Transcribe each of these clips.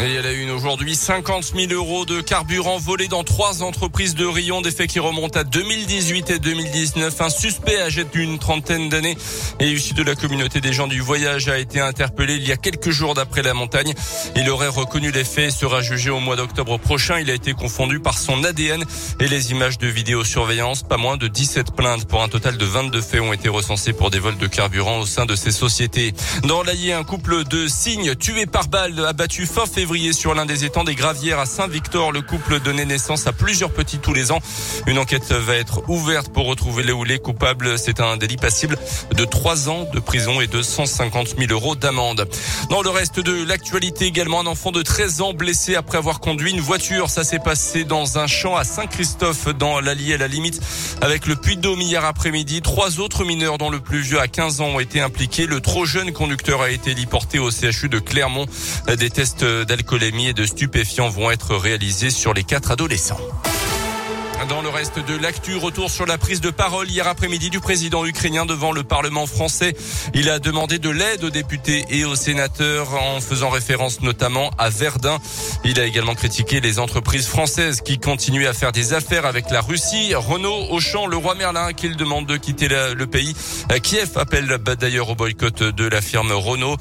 Et elle a une aujourd'hui 50 000 euros de carburant volé dans trois entreprises de Rion, des faits qui remontent à 2018 et 2019. Un suspect âgé d'une trentaine d'années et issu de la communauté des gens du voyage a été interpellé il y a quelques jours d'après la montagne. Il aurait reconnu les faits et sera jugé au mois d'octobre prochain. Il a été confondu par son ADN et les images de vidéosurveillance. Pas moins de 17 plaintes pour un total de 22 faits ont été recensés pour des vols de carburant au sein de ces sociétés. Dans l'Allier, un couple de cygnes tués par balle abattu fin sur l'un des étangs des Gravières à Saint-Victor. Le couple donnait naissance à plusieurs petits tous les ans. Une enquête va être ouverte pour retrouver les ou les coupables. C'est un délit passible de 3 ans de prison et de 150 000 euros d'amende. Dans le reste de l'actualité également, un enfant de 13 ans blessé après avoir conduit une voiture. Ça s'est passé dans un champ à Saint-Christophe dans l'Allier à la limite avec le Puy-de-Dôme hier après-midi. Trois autres mineurs dont le plus vieux à 15 ans ont été impliqués. Le trop jeune conducteur a été déporté au CHU de Clermont. Des tests d'alcoolémie et de stupéfiants vont être réalisés sur les quatre adolescents. Dans le reste de l'actu, retour sur la prise de parole hier après-midi du président ukrainien devant le Parlement français. Il a demandé de l'aide aux députés et aux sénateurs en faisant référence notamment à Verdun. Il a également critiqué les entreprises françaises qui continuent à faire des affaires avec la Russie. Renault, Auchan, le roi Merlin qu'il demande de quitter le pays. Kiev appelle d'ailleurs au boycott de la firme Renault.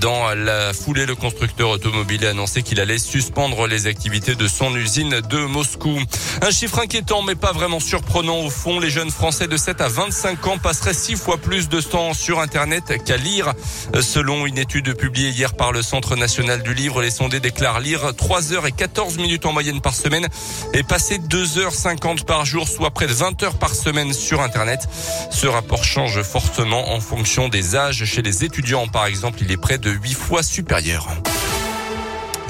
Dans la foulée, le constructeur automobile a annoncé qu'il allait suspendre les activités de son usine de Moscou. Un chiffre inquiétant mais pas vraiment surprenant au fond. Les jeunes Français de 7 à 25 ans passeraient six fois plus de temps sur Internet qu'à lire. Selon une étude publiée hier par le Centre national du livre, les sondés déclarent lire 3 heures et 14 minutes en moyenne par semaine et passer 2 heures 50 par jour, soit près de 20 heures par semaine sur Internet. Ce rapport change fortement en fonction des âges. Chez les étudiants, par exemple, il est près de 8 fois supérieur.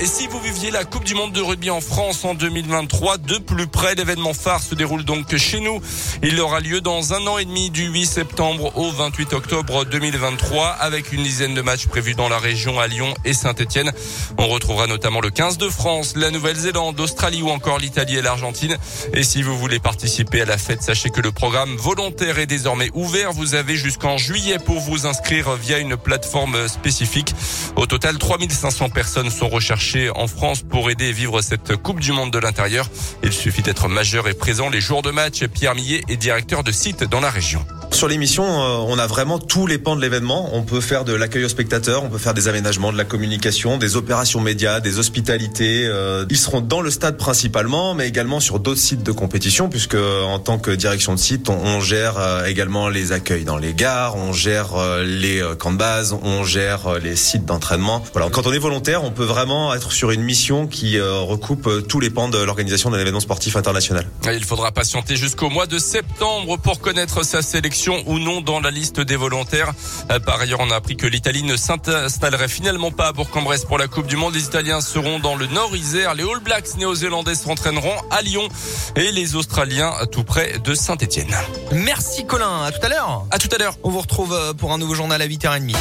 Et si vous viviez la Coupe du Monde de rugby en France en 2023, de plus près, l'événement phare se déroule donc chez nous. Il aura lieu dans un an et demi du 8 septembre au 28 octobre 2023 avec une dizaine de matchs prévus dans la région à Lyon et Saint-Etienne. On retrouvera notamment le 15 de France, la Nouvelle-Zélande, l'Australie ou encore l'Italie et l'Argentine. Et si vous voulez participer à la fête, sachez que le programme volontaire est désormais ouvert. Vous avez jusqu'en juillet pour vous inscrire via une plateforme spécifique. Au total, 3500 personnes sont recherchées en France pour aider à vivre cette Coupe du Monde de l'intérieur. Il suffit d'être majeur et présent les jours de match. Pierre Millet est directeur de site dans la région. Sur l'émission, euh, on a vraiment tous les pans de l'événement. On peut faire de l'accueil aux spectateurs, on peut faire des aménagements, de la communication, des opérations médias, des hospitalités. Euh, ils seront dans le stade principalement, mais également sur d'autres sites de compétition, puisque en tant que direction de site, on, gère euh, également les accueils dans les gares, on gère les camps de base, on gère les sites d'entraînement. Voilà. Quand on est volontaire, on peut vraiment être sur une mission qui recoupe tous les pans de l'organisation d'un événement sportif international. Il faudra patienter jusqu'au mois de septembre pour connaître sa sélection ou non dans la liste des volontaires. Euh, par ailleurs, on a appris que l'Italie ne s'installerait finalement pas à Bourg-en-Bresse pour la Coupe du Monde. Les Italiens seront dans le Nord-Isère. Les All Blacks néo-zélandais s'entraîneront à Lyon et les Australiens tout près de Saint-Etienne. Merci Colin. À tout à l'heure. À tout à l'heure. On vous retrouve euh, pour un nouveau journal à 8h30.